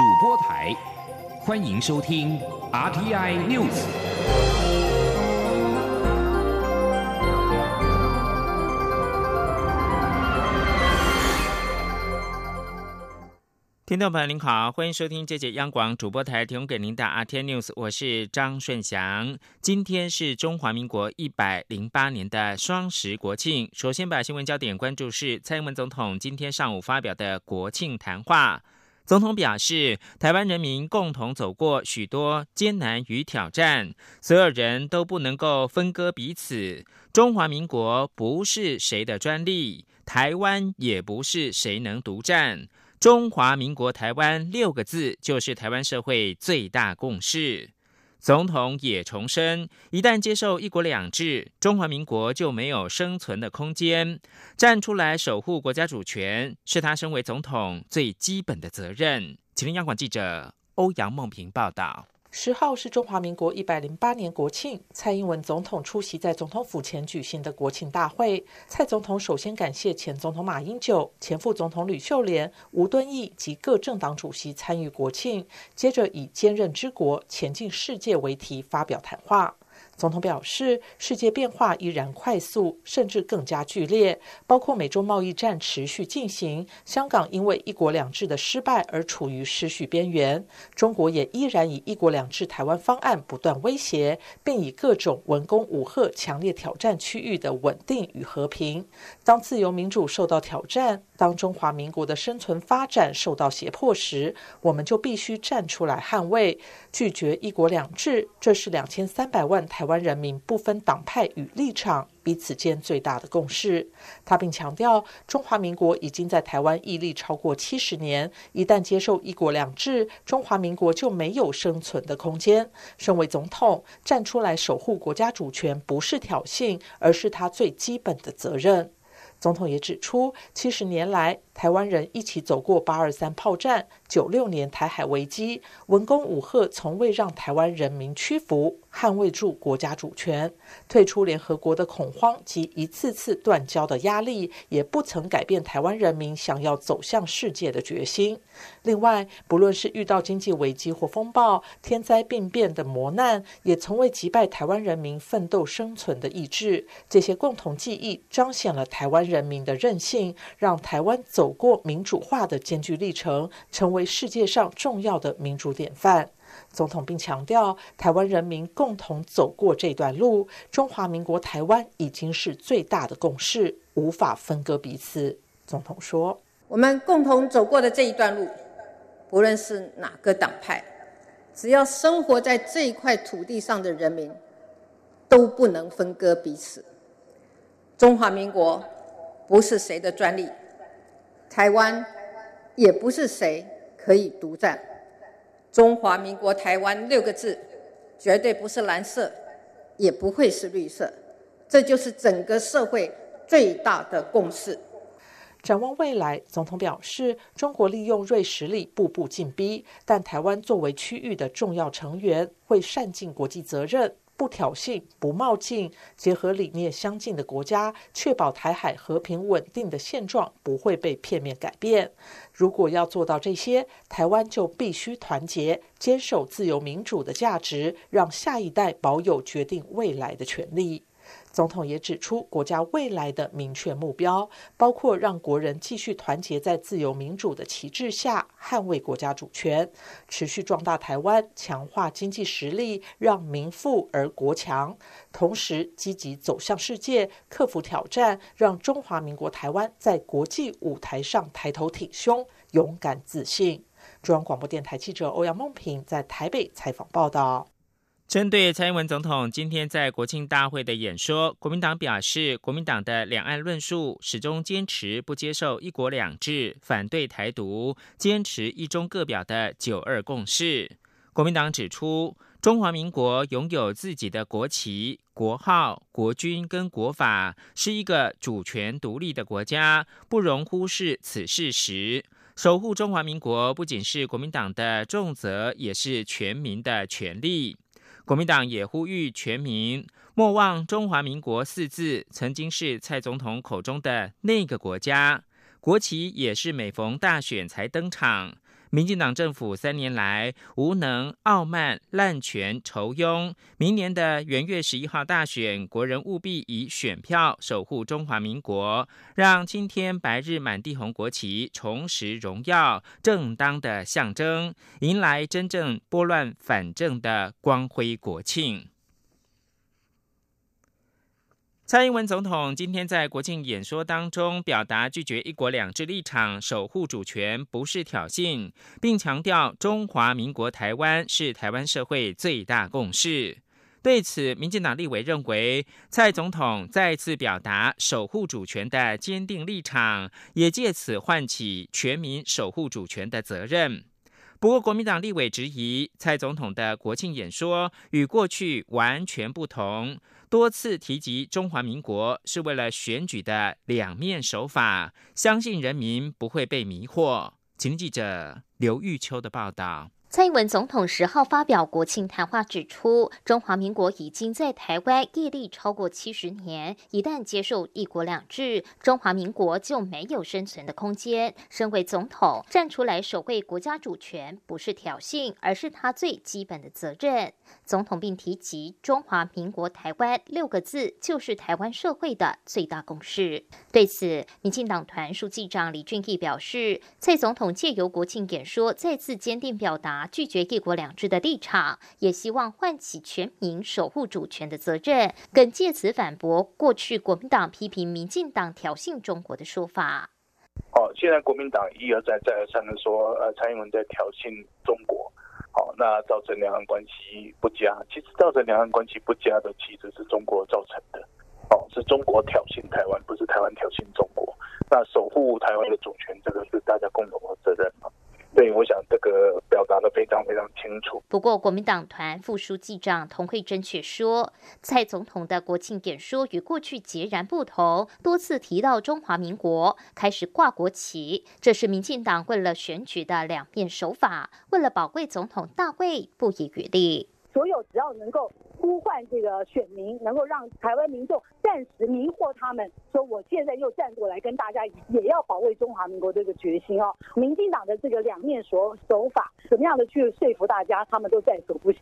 主播台，欢迎收听 RTI News。听众朋友您好，欢迎收听这节央广主播台提供给您的 RTI News，我是张顺祥。今天是中华民国一百零八年的双十国庆。首先把新闻焦点关注是蔡英文总统今天上午发表的国庆谈话。总统表示，台湾人民共同走过许多艰难与挑战，所有人都不能够分割彼此。中华民国不是谁的专利，台湾也不是谁能独占。中华民国台湾六个字就是台湾社会最大共识。总统也重申，一旦接受一国两制，中华民国就没有生存的空间。站出来守护国家主权，是他身为总统最基本的责任。吉林央广记者欧阳梦平报道。十号是中华民国一百零八年国庆，蔡英文总统出席在总统府前举行的国庆大会。蔡总统首先感谢前总统马英九、前副总统吕秀莲、吴敦义及各政党主席参与国庆，接着以“坚韧之国，前进世界”为题发表谈话。总统表示，世界变化依然快速，甚至更加剧烈，包括美中贸易战持续进行，香港因为“一国两制”的失败而处于失序边缘，中国也依然以“一国两制”台湾方案不断威胁，并以各种文攻武吓强烈挑战区域的稳定与和平。当自由民主受到挑战，当中华民国的生存发展受到胁迫时，我们就必须站出来捍卫，拒绝“一国两制”。这是两千三百万台湾。人民不分党派与立场，彼此间最大的共识。他并强调，中华民国已经在台湾屹立超过七十年，一旦接受一国两制，中华民国就没有生存的空间。身为总统，站出来守护国家主权，不是挑衅，而是他最基本的责任。总统也指出，七十年来，台湾人一起走过八二三炮战、九六年台海危机，文攻武赫从未让台湾人民屈服。捍卫住国家主权，退出联合国的恐慌及一次次断交的压力，也不曾改变台湾人民想要走向世界的决心。另外，不论是遇到经济危机或风暴、天灾病变的磨难，也从未击败台湾人民奋斗生存的意志。这些共同记忆彰显了台湾人民的韧性，让台湾走过民主化的艰巨历程，成为世界上重要的民主典范。总统并强调，台湾人民共同走过这段路，中华民国台湾已经是最大的共识，无法分割彼此。总统说：“我们共同走过的这一段路，不论是哪个党派，只要生活在这一块土地上的人民，都不能分割彼此。中华民国不是谁的专利，台湾也不是谁可以独占。”中华民国台湾六个字，绝对不是蓝色，也不会是绿色，这就是整个社会最大的共识。展望未来，总统表示，中国利用锐实力步步进逼，但台湾作为区域的重要成员，会善尽国际责任。不挑衅、不冒进，结合理念相近的国家，确保台海和平稳定的现状不会被片面改变。如果要做到这些，台湾就必须团结，坚守自由民主的价值，让下一代保有决定未来的权利。总统也指出，国家未来的明确目标包括让国人继续团结在自由民主的旗帜下，捍卫国家主权，持续壮大台湾，强化经济实力，让民富而国强；同时积极走向世界，克服挑战，让中华民国台湾在国际舞台上抬头挺胸，勇敢自信。中央广播电台记者欧阳梦平在台北采访报道。针对蔡英文总统今天在国庆大会的演说，国民党表示，国民党的两岸论述始终坚持不接受一国两制，反对台独，坚持一中各表的九二共识。国民党指出，中华民国拥有自己的国旗、国号、国军跟国法，是一个主权独立的国家，不容忽视此事实。守护中华民国不仅是国民党的重责，也是全民的权利。国民党也呼吁全民莫忘“中华民国”四字曾经是蔡总统口中的那个国家。国旗也是每逢大选才登场，民进党政府三年来无能、傲慢、滥权、仇庸。明年的元月十一号大选，国人务必以选票守护中华民国，让今天白日满地红国旗重拾荣耀，正当的象征，迎来真正拨乱反正的光辉国庆。蔡英文总统今天在国庆演说当中表达拒绝“一国两制”立场，守护主权不是挑衅，并强调中华民国台湾是台湾社会最大共识。对此，民进党立委认为，蔡总统再次表达守护主权的坚定立场，也借此唤起全民守护主权的责任。不过，国民党立委质疑蔡总统的国庆演说与过去完全不同。多次提及中华民国是为了选举的两面手法，相信人民不会被迷惑。请记者刘玉秋的报道。蔡英文总统十号发表国庆谈话，指出中华民国已经在台湾屹立超过七十年，一旦接受一国两制，中华民国就没有生存的空间。身为总统，站出来守卫国家主权，不是挑衅，而是他最基本的责任。总统并提及“中华民国台湾”六个字，就是台湾社会的最大共识。对此，民进党团书记长李俊毅表示，蔡总统借由国庆演说，再次坚定表达拒绝“一国两制”的立场，也希望唤起全民守护主权的责任，更借此反驳过去国民党批评民进党挑衅中国的说法。哦，现在国民党一而再、再而三的说，呃，蔡英文在挑衅中国。哦，那造成两岸关系不佳。其实造成两岸关系不佳的，其实是中国造成的。哦，是中国挑衅台湾，不是台湾挑衅中国。那守护台湾的主权，这个是大家共同的责任嘛？对，我想这个表达的非常非常清楚。不过，国民党团副书记长童慧珍却说，蔡总统的国庆演说与过去截然不同，多次提到中华民国，开始挂国旗，这是民进党为了选举的两面手法，为了保卫总统大位，不遗余力。所有只要能够。呼唤这个选民，能够让台湾民众暂时迷惑他们，说我现在又站过来跟大家也要保卫中华民国这个决心哦。民进党的这个两面手手法，怎么样的去说服大家，他们都在所不惜。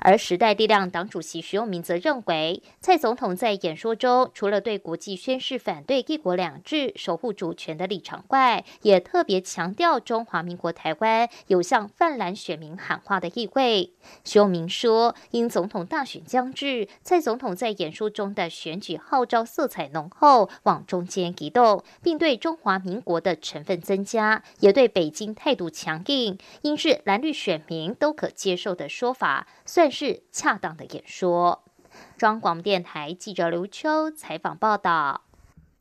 而时代力量党主席徐永明则认为，蔡总统在演说中除了对国际宣誓反对一国两制、守护主权的立场外，也特别强调中华民国台湾有向泛蓝选民喊话的意味。徐永明说，因总统大选。将至，蔡总统在演说中的选举号召色彩浓厚，往中间移动，并对中华民国的成分增加，也对北京态度强硬，因是蓝绿选民都可接受的说法，算是恰当的演说。中广电台记者刘秋采访报道。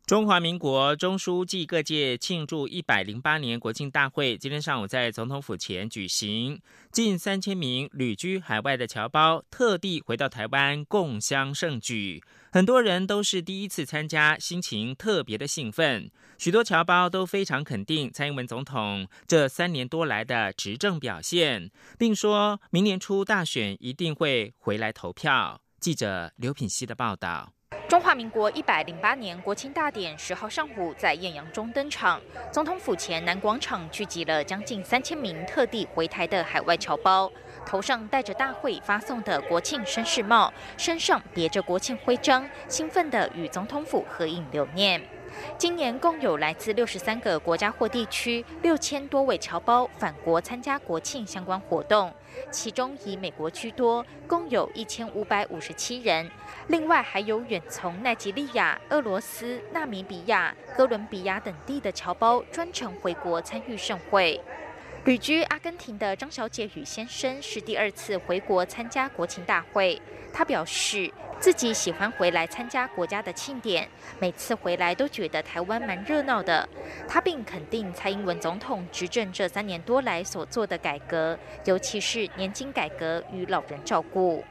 中华民国中书暨各界庆祝一百零八年国庆大会今天上午在总统府前举行，近三千名旅居海外的侨胞特地回到台湾共襄盛举，很多人都是第一次参加，心情特别的兴奋。许多侨胞都非常肯定蔡英文总统这三年多来的执政表现，并说明年初大选一定会回来投票。记者刘品希的报道。中华民国一百零八年国庆大典十号上午在艳阳中登场，总统府前南广场聚集了将近三千名特地回台的海外侨胞，头上戴着大会发送的国庆绅士帽，身上别着国庆徽章，兴奋地与总统府合影留念。今年共有来自六十三个国家或地区六千多位侨胞返国参加国庆相关活动，其中以美国居多，共有一千五百五十七人。另外还有远从奈及利亚、俄罗斯、纳米比亚、哥伦比亚等地的侨胞专程回国参与盛会。旅居阿根廷的张小姐与先生是第二次回国参加国庆大会。她表示自己喜欢回来参加国家的庆典，每次回来都觉得台湾蛮热闹的。她并肯定蔡英文总统执政这三年多来所做的改革，尤其是年金改革与老人照顾。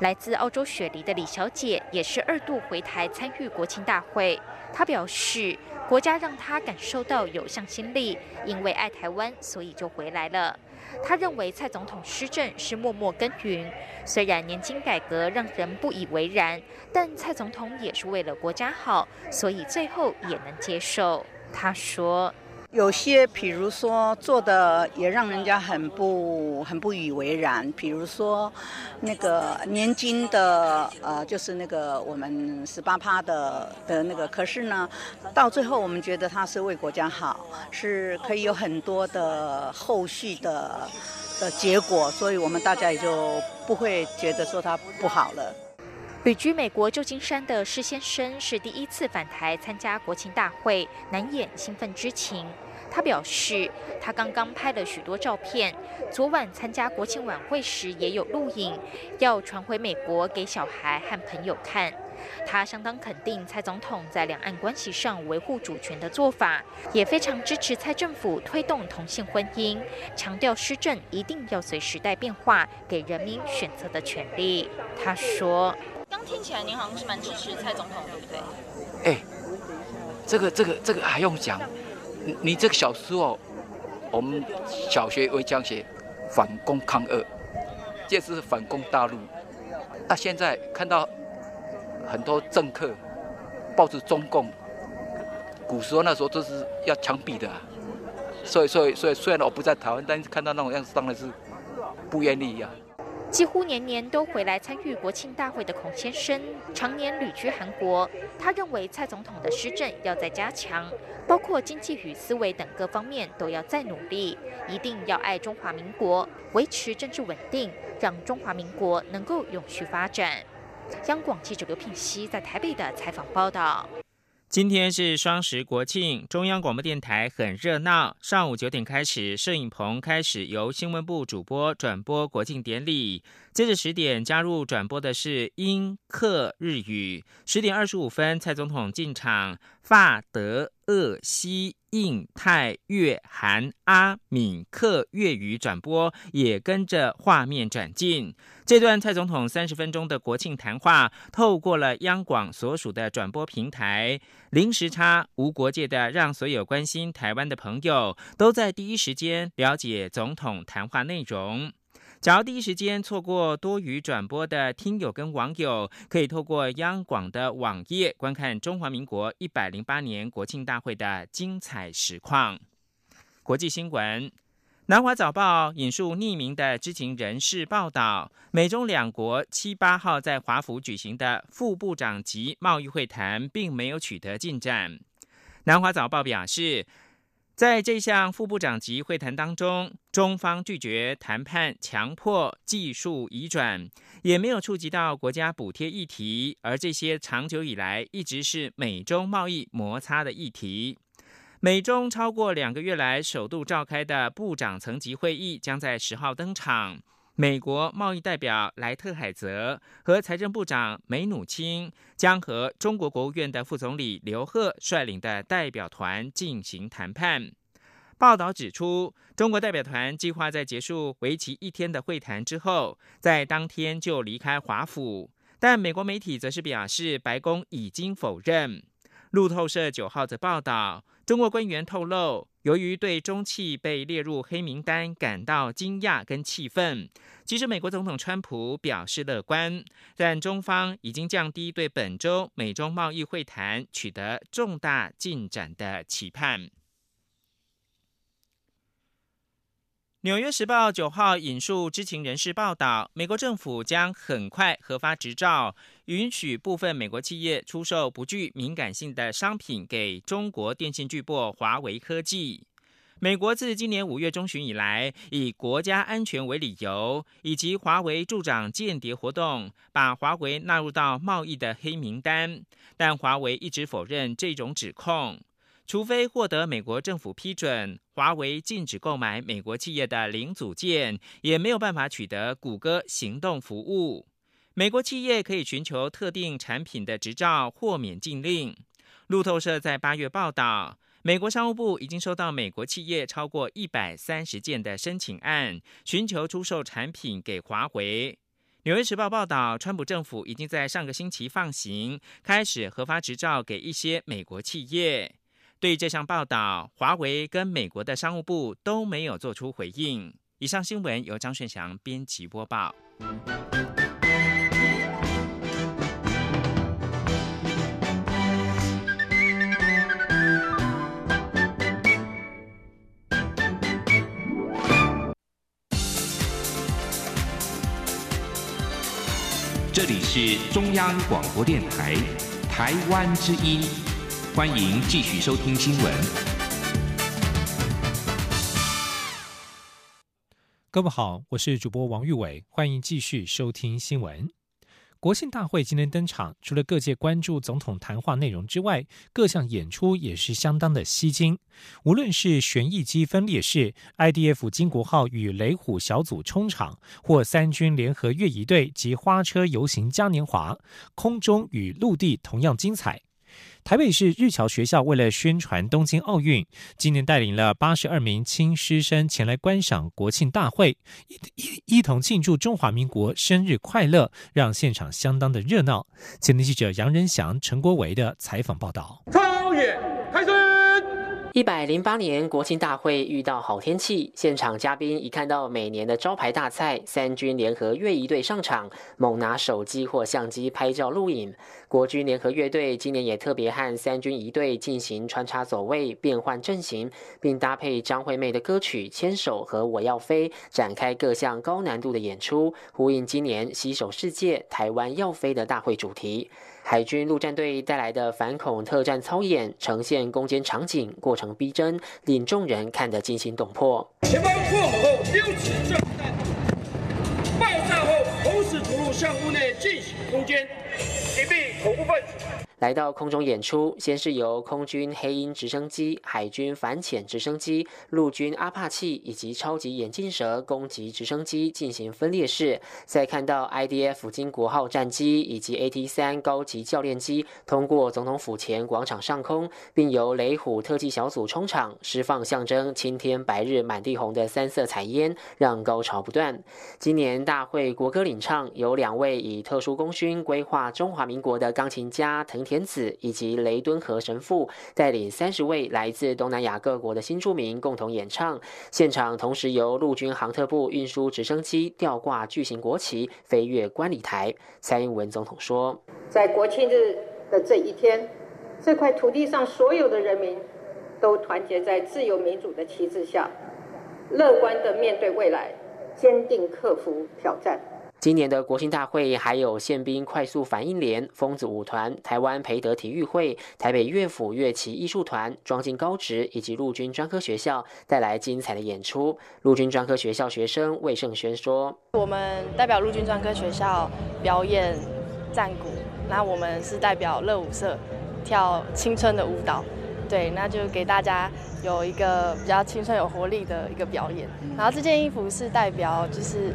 来自澳洲雪梨的李小姐也是二度回台参与国庆大会。他表示，国家让他感受到有向心力，因为爱台湾，所以就回来了。他认为蔡总统施政是默默耕耘，虽然年金改革让人不以为然，但蔡总统也是为了国家好，所以最后也能接受。他说。有些，比如说做的也让人家很不很不以为然。比如说，那个年金的，呃，就是那个我们十八趴的的那个，可是呢，到最后我们觉得它是为国家好，是可以有很多的后续的的结果，所以我们大家也就不会觉得说它不好了。旅居美国旧金山的施先生是第一次返台参加国庆大会，难掩兴奋之情。他表示，他刚刚拍了许多照片，昨晚参加国庆晚会时也有录影，要传回美国给小孩和朋友看。他相当肯定蔡总统在两岸关系上维护主权的做法，也非常支持蔡政府推动同性婚姻，强调施政一定要随时代变化，给人民选择的权利。他说：“刚听起来您好像是蛮支持蔡总统，对不对？”哎，这个、这个、这个还用讲？你这个小时候，我们小学会讲写反攻抗俄，这是反攻大陆。那现在看到很多政客抱着中共，古时候那时候都是要枪毙的，所以所以所以虽然我不在台湾，但是看到那种样子当然是不愿意呀。几乎年年都回来参与国庆大会的孔先生，常年旅居韩国。他认为蔡总统的施政要再加强，包括经济与思维等各方面都要再努力，一定要爱中华民国，维持政治稳定，让中华民国能够永续发展。央广记者刘品熙在台北的采访报道。今天是双十国庆，中央广播电台很热闹。上午九点开始，摄影棚开始由新闻部主播转播国庆典礼。接着十点加入转播的是英、克、日语。十点二十五分，蔡总统进场，法、德、俄、西、印、泰、越、韩、阿、敏、克粤语转播也跟着画面转进。这段蔡总统三十分钟的国庆谈话，透过了央广所属的转播平台，零时差、无国界的，让所有关心台湾的朋友都在第一时间了解总统谈话内容。假如第一时间错过多余转播的听友跟网友，可以透过央广的网页观看中华民国一百零八年国庆大会的精彩实况。国际新闻。南华早报引述匿名的知情人士报道，美中两国七八号在华府举行的副部长级贸易会谈并没有取得进展。南华早报表示，在这项副部长级会谈当中，中方拒绝谈判强迫技术移转，也没有触及到国家补贴议题，而这些长久以来一直是美中贸易摩擦的议题。美中超过两个月来首度召开的部长层级会议将在十号登场。美国贸易代表莱特海泽和财政部长梅努钦将和中国国务院的副总理刘鹤率领的代表团进行谈判。报道指出，中国代表团计划在结束为期一天的会谈之后，在当天就离开华府。但美国媒体则是表示，白宫已经否认。路透社九号则报道。中国官员透露，由于对中企被列入黑名单感到惊讶跟气愤，即使美国总统川普表示乐观，但中方已经降低对本周美中贸易会谈取得重大进展的期盼。纽约时报九号引述知情人士报道，美国政府将很快核发执照，允许部分美国企业出售不具敏感性的商品给中国电信巨擘华为科技。美国自今年五月中旬以来，以国家安全为理由，以及华为助长间谍活动，把华为纳入到贸易的黑名单，但华为一直否认这种指控。除非获得美国政府批准，华为禁止购买美国企业的零组件，也没有办法取得谷歌行动服务。美国企业可以寻求特定产品的执照豁免禁令。路透社在八月报道，美国商务部已经收到美国企业超过一百三十件的申请案，寻求出售产品给华为。纽约时报报道，川普政府已经在上个星期放行，开始核发执照给一些美国企业。对这项报道，华为跟美国的商务部都没有做出回应。以上新闻由张顺祥编辑播报。这里是中央广播电台台湾之音。欢迎继续收听新闻。各位好，我是主播王玉伟，欢迎继续收听新闻。国庆大会今天登场，除了各界关注总统谈话内容之外，各项演出也是相当的吸睛。无论是旋翼机分列式、IDF 金国号与雷虎小组冲场，或三军联合越仪队及花车游行嘉年华，空中与陆地同样精彩。台北市日侨学校为了宣传东京奥运，今年带领了八十二名亲师生前来观赏国庆大会，一一一同庆祝中华民国生日快乐，让现场相当的热闹。前天记者杨仁祥、陈国维的采访报道。超越开始。一百零八年国庆大会遇到好天气，现场嘉宾一看到每年的招牌大菜三军联合乐仪队上场，猛拿手机或相机拍照录影。国军联合乐队今年也特别和三军仪队进行穿插走位、变换阵型，并搭配张惠妹的歌曲《牵手》和《我要飞》，展开各项高难度的演出，呼应今年“携手世界，台湾要飞”的大会主题。海军陆战队带来的反恐特战操演，呈现攻坚场景，过程逼真，令众人看得惊心动魄。前方破口后，丢弃炸弹，爆炸后同时投入项目内进行攻坚，击毙恐怖分子。来到空中演出，先是由空军黑鹰直升机、海军反潜直升机、陆军阿帕契以及超级眼镜蛇攻击直升机进行分列式，再看到 IDF 金国号战机以及 AT 三高级教练机通过总统府前广场上空，并由雷虎特技小组冲场，释放象征青天白日满地红的三色彩烟，让高潮不断。今年大会国歌领唱由两位以特殊功勋规划中华民国的钢琴家藤。田子以及雷敦和神父带领三十位来自东南亚各国的新住民共同演唱。现场同时由陆军航特部运输直升机吊挂巨型国旗飞越观礼台。蔡英文总统说：“在国庆日的这一天，这块土地上所有的人民都团结在自由民主的旗帜下，乐观的面对未来，坚定克服挑战。”今年的国庆大会还有宪兵快速反应连、疯子舞团、台湾培德体育会、台北乐府乐器艺术团、庄敬高职以及陆军专科学校带来精彩的演出。陆军专科学校学生魏胜轩说：“我们代表陆军专科学校表演战鼓，那我们是代表乐舞社跳青春的舞蹈，对，那就给大家有一个比较青春有活力的一个表演。然后这件衣服是代表就是。”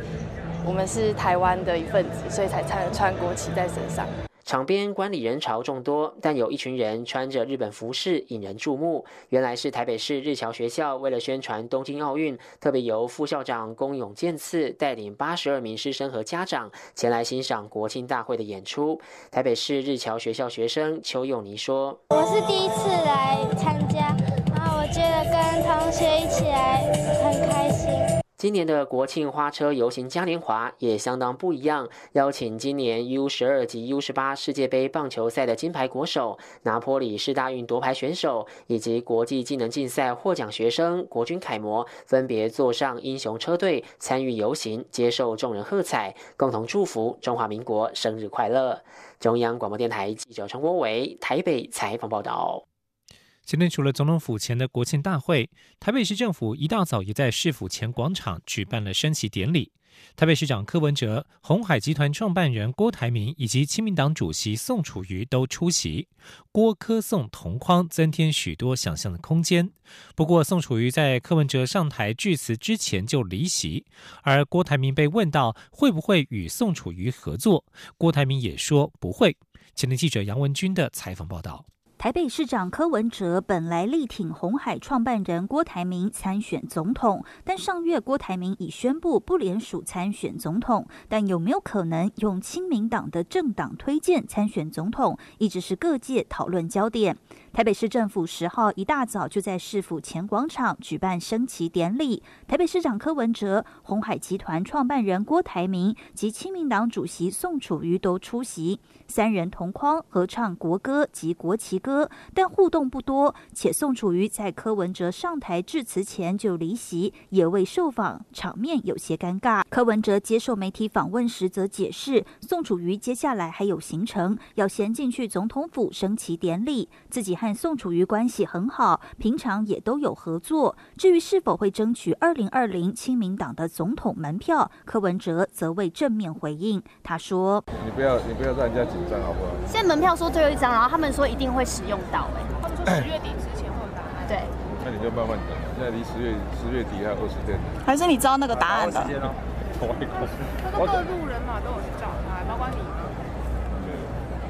我们是台湾的一份子，所以才穿穿国旗在身上。场边观礼人潮众多，但有一群人穿着日本服饰引人注目。原来是台北市日侨学校为了宣传东京奥运，特别由副校长宫永健次带领八十二名师生和家长前来欣赏国庆大会的演出。台北市日侨学校学生邱永妮说：“我是第一次来参加，然后我觉得跟同学一起来很开心。”今年的国庆花车游行嘉年华也相当不一样，邀请今年 U 十二及 U 十八世界杯棒球赛的金牌国手、拿坡里市大运夺牌选手以及国际技能竞赛获奖学生、国军楷模，分别坐上英雄车队参与游行，接受众人喝彩，共同祝福中华民国生日快乐。中央广播电台记者陈国伟台北采访报道。今天除了总统府前的国庆大会，台北市政府一大早也在市府前广场举办了升旗典礼。台北市长柯文哲、红海集团创办人郭台铭以及亲民党主席宋楚瑜都出席。郭柯宋同框，增添许多想象的空间。不过，宋楚瑜在柯文哲上台致辞之前就离席，而郭台铭被问到会不会与宋楚瑜合作，郭台铭也说不会。前天记者杨文军的采访报道。台北市长柯文哲本来力挺红海创办人郭台铭参选总统，但上月郭台铭已宣布不联署参选总统。但有没有可能用亲民党的政党推荐参选总统，一直是各界讨论焦点。台北市政府十号一大早就在市府前广场举办升旗典礼，台北市长柯文哲、红海集团创办人郭台铭及亲民党主席宋楚瑜都出席，三人同框合唱国歌及国旗歌，但互动不多。且宋楚瑜在柯文哲上台致辞前就离席，也未受访，场面有些尴尬。柯文哲接受媒体访问时则解释，宋楚瑜接下来还有行程，要先进去总统府升旗典礼，自己。和宋楚瑜关系很好，平常也都有合作。至于是否会争取二零二零亲民党的总统门票，柯文哲则未正面回应。他说：“你不要，你不要让人家紧张，好不好？”现在门票说最后一张，然后他们说一定会使用到。哎，他们说十月底之前会有答案。对，那你就慢慢等。现在离十月十月底还有二十天。还是你知道那个答案的？他说各路人马都有去找他，包括你。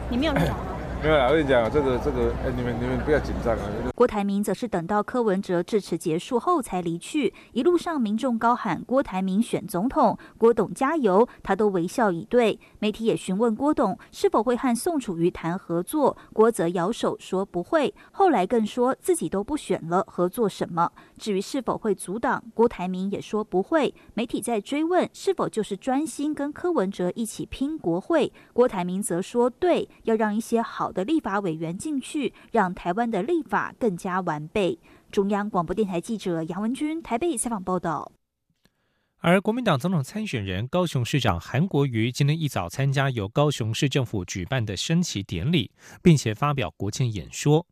你没有去找吗？没有啦，我跟你讲，这个这个，哎，你们你们不要紧张啊。郭台铭则是等到柯文哲致辞结束后才离去，一路上民众高喊郭台铭选总统，郭董加油，他都微笑以对。媒体也询问郭董是否会和宋楚瑜谈合作，郭则摇手说不会。后来更说自己都不选了，合作什么？至于是否会阻挡，郭台铭也说不会。媒体在追问是否就是专心跟柯文哲一起拼国会，郭台铭则说对，要让一些好。的立法委员进去，让台湾的立法更加完备。中央广播电台记者杨文军台北采访报道。而国民党总统参选人高雄市长韩国瑜今天一早参加由高雄市政府举办的升旗典礼，并且发表国庆演说。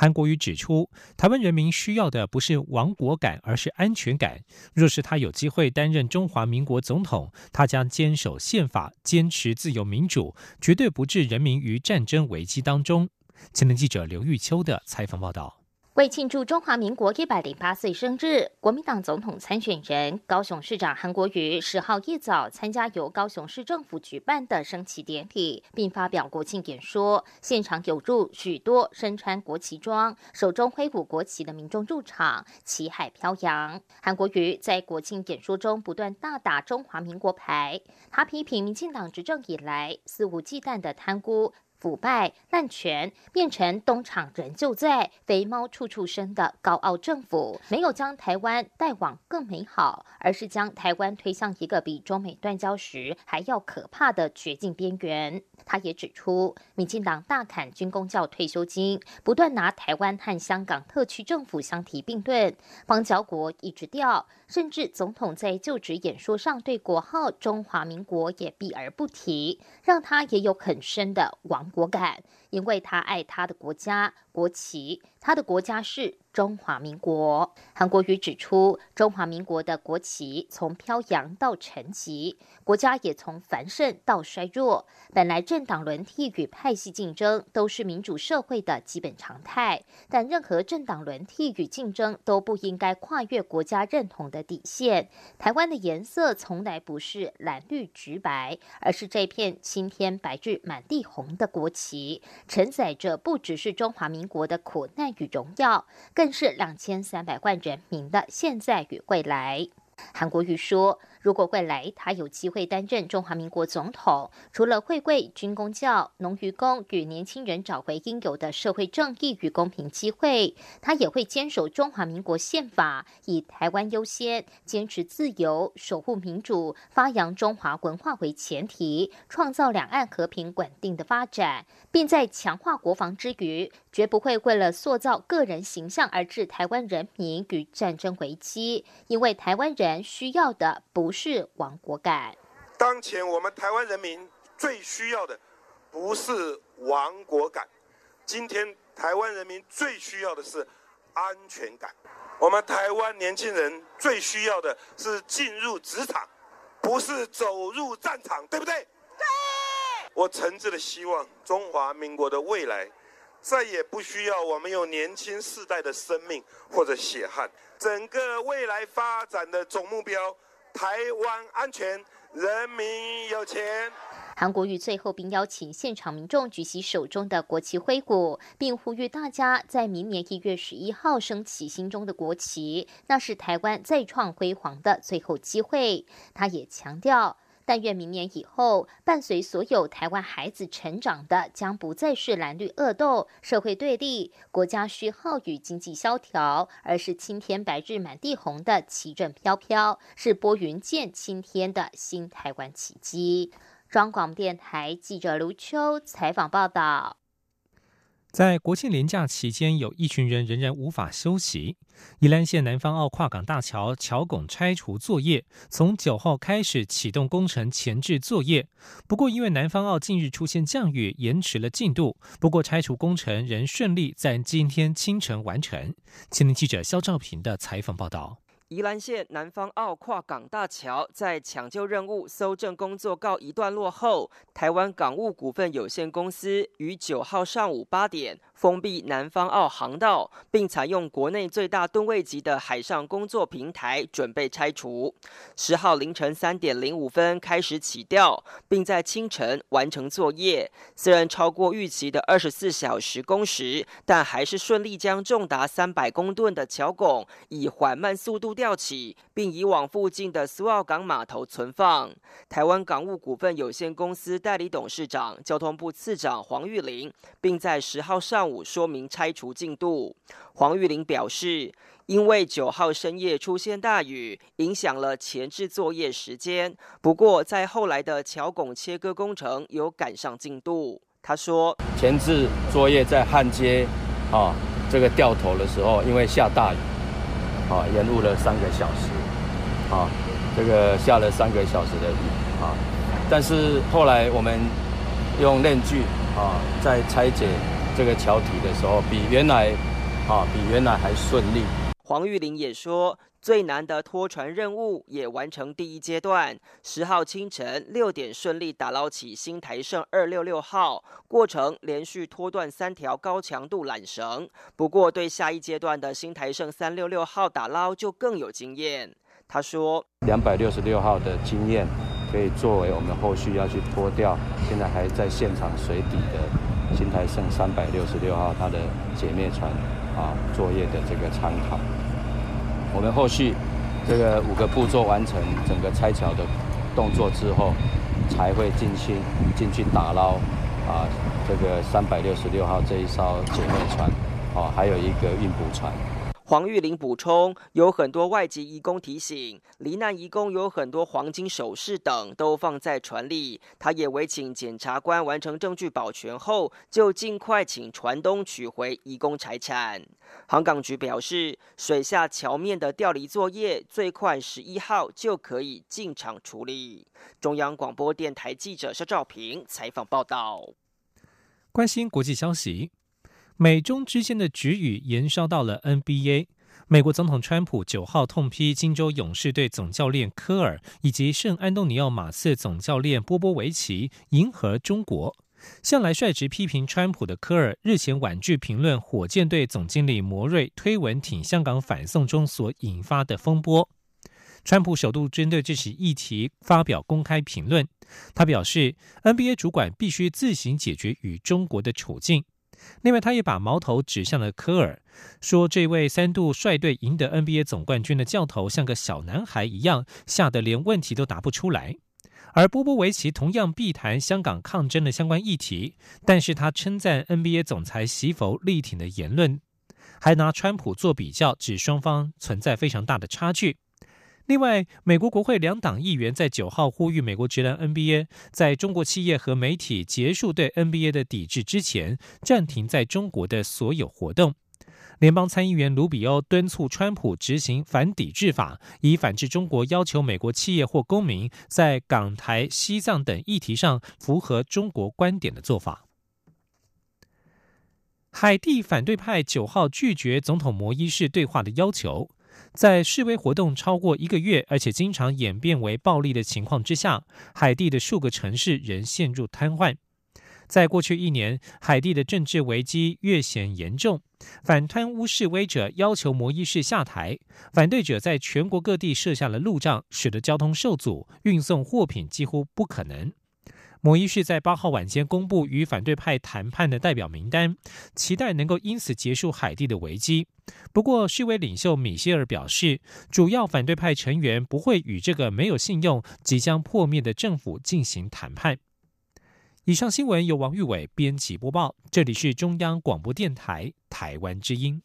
韩国瑜指出，台湾人民需要的不是亡国感，而是安全感。若是他有机会担任中华民国总统，他将坚守宪法，坚持自由民主，绝对不置人民于战争危机当中。前年记者刘玉秋的采访报道。为庆祝中华民国一百零八岁生日，国民党总统参选人高雄市长韩国瑜十号一早参加由高雄市政府举办的升旗典礼，并发表国庆演说。现场有入许多身穿国旗装、手中挥舞国旗的民众入场，旗海飘扬。韩国瑜在国庆演说中不断大打中华民国牌，他批评民进党执政以来肆无忌惮的贪污。腐败滥权变成东厂人就在，肥猫处处生的高傲政府，没有将台湾带往更美好，而是将台湾推向一个比中美断交时还要可怕的绝境边缘。他也指出，民进党大砍军工教退休金，不断拿台湾和香港特区政府相提并论，邦交国一直掉，甚至总统在就职演说上对国号中华民国也避而不提，让他也有很深的亡果敢，因为他爱他的国家。国旗，他的国家是。中华民国，韩国瑜指出，中华民国的国旗从飘扬到沉寂，国家也从繁盛到衰弱。本来政党轮替与派系竞争都是民主社会的基本常态，但任何政党轮替与竞争都不应该跨越国家认同的底线。台湾的颜色从来不是蓝绿橘白，而是这片青天白日满地红的国旗，承载着不只是中华民国的苦难与荣耀，更。是两千三百万人民的现在与未来。韩国瑜说。如果未来他有机会担任中华民国总统，除了会为军工教、农渔工与年轻人找回应有的社会正义与公平机会，他也会坚守中华民国宪法，以台湾优先、坚持自由、守护民主、发扬中华文化为前提，创造两岸和平稳定的发展，并在强化国防之余，绝不会为了塑造个人形象而置台湾人民与战争危机，因为台湾人需要的不。不是亡国感。当前我们台湾人民最需要的不是亡国感，今天台湾人民最需要的是安全感。我们台湾年轻人最需要的是进入职场，不是走入战场，对不对？对。我诚挚的希望中华民国的未来再也不需要我们用年轻世代的生命或者血汗，整个未来发展的总目标。台湾安全，人民有钱。韩国瑜最后并邀请现场民众举起手中的国旗挥舞，并呼吁大家在明年一月十一号升起心中的国旗，那是台湾再创辉煌的最后机会。他也强调。但愿明年以后，伴随所有台湾孩子成长的，将不再是蓝绿恶斗、社会对立、国家虚耗与经济萧条，而是青天白日满地红的旗正飘飘，是拨云见青天的新台湾奇迹。中广电台记者卢秋采访报道。在国庆连假期间，有一群人仍然无法休息。宜兰县南方澳跨港大桥桥拱拆除作业从九号开始启动工程前置作业，不过因为南方澳近日出现降雨，延迟了进度。不过拆除工程仍顺利在今天清晨完成。青年记者肖兆平的采访报道。宜兰县南方澳跨港大桥在抢救任务、搜证工作告一段落后，台湾港务股份有限公司于九号上午八点。封闭南方澳航道，并采用国内最大吨位级的海上工作平台，准备拆除。十号凌晨三点零五分开始起吊，并在清晨完成作业。虽然超过预期的二十四小时工时，但还是顺利将重达三百公吨的桥拱以缓慢速度吊起，并移往附近的苏澳港码头存放。台湾港务股份有限公司代理董事长、交通部次长黄玉玲，并在十号上。午说明拆除进度，黄玉玲表示，因为九号深夜出现大雨，影响了前置作业时间。不过，在后来的桥拱切割工程有赶上进度。他说，前置作业在焊接啊这个掉头的时候，因为下大雨，啊延误了三个小时，啊这个下了三个小时的雨啊。但是后来我们用链锯啊在拆解。这个桥体的时候，比原来啊，比原来还顺利。黄玉玲也说，最难的拖船任务也完成第一阶段。十号清晨六点顺利打捞起新台盛二六六号，过程连续拖断三条高强度缆绳。不过，对下一阶段的新台盛三六六号打捞就更有经验。他说，两百六十六号的经验可以作为我们后续要去拖掉，现在还在现场水底的。新台盛三百六十六号，它的解灭船啊作业的这个参考。我们后续这个五个步骤完成整个拆桥的动作之后，才会进去进去打捞啊这个三百六十六号这一艘解灭船，哦，还有一个运补船。黄玉玲补充，有很多外籍移工提醒，罹难移工有很多黄金首饰等都放在船里。他也委请检察官完成证据保全后，就尽快请船东取回移工财产。航港局表示，水下桥面的调离作业最快十一号就可以进场处理。中央广播电台记者肖兆平采访报道。关心国际消息。美中之间的局语延烧到了 NBA。美国总统川普九号痛批金州勇士队总教练科尔以及圣安东尼奥马刺总教练波波维奇迎合中国。向来率直批评川普的科尔日前婉拒评论火箭队总经理摩瑞推文挺香港反送中所引发的风波。川普首度针对这起议题发表公开评论，他表示 NBA 主管必须自行解决与中国的处境。另外，他也把矛头指向了科尔，说这位三度率队赢得 NBA 总冠军的教头像个小男孩一样，吓得连问题都答不出来。而波波维奇同样避谈香港抗争的相关议题，但是他称赞 NBA 总裁席佛力挺的言论，还拿川普做比较，指双方存在非常大的差距。另外，美国国会两党议员在九号呼吁美国职篮 NBA 在中国企业和媒体结束对 NBA 的抵制之前，暂停在中国的所有活动。联邦参议员卢比欧敦促川普执行反抵制法，以反制中国要求美国企业或公民在港台、西藏等议题上符合中国观点的做法。海地反对派九号拒绝总统摩伊士对话的要求。在示威活动超过一个月，而且经常演变为暴力的情况之下，海地的数个城市仍陷入瘫痪。在过去一年，海地的政治危机越显严重，反贪污示威者要求摩伊士下台，反对者在全国各地设下了路障，使得交通受阻，运送货品几乎不可能。摩伊是在八号晚间公布与反对派谈判的代表名单，期待能够因此结束海地的危机。不过，世卫领袖米歇尔表示，主要反对派成员不会与这个没有信用、即将破灭的政府进行谈判。以上新闻由王玉伟编辑播报，这里是中央广播电台台湾之音。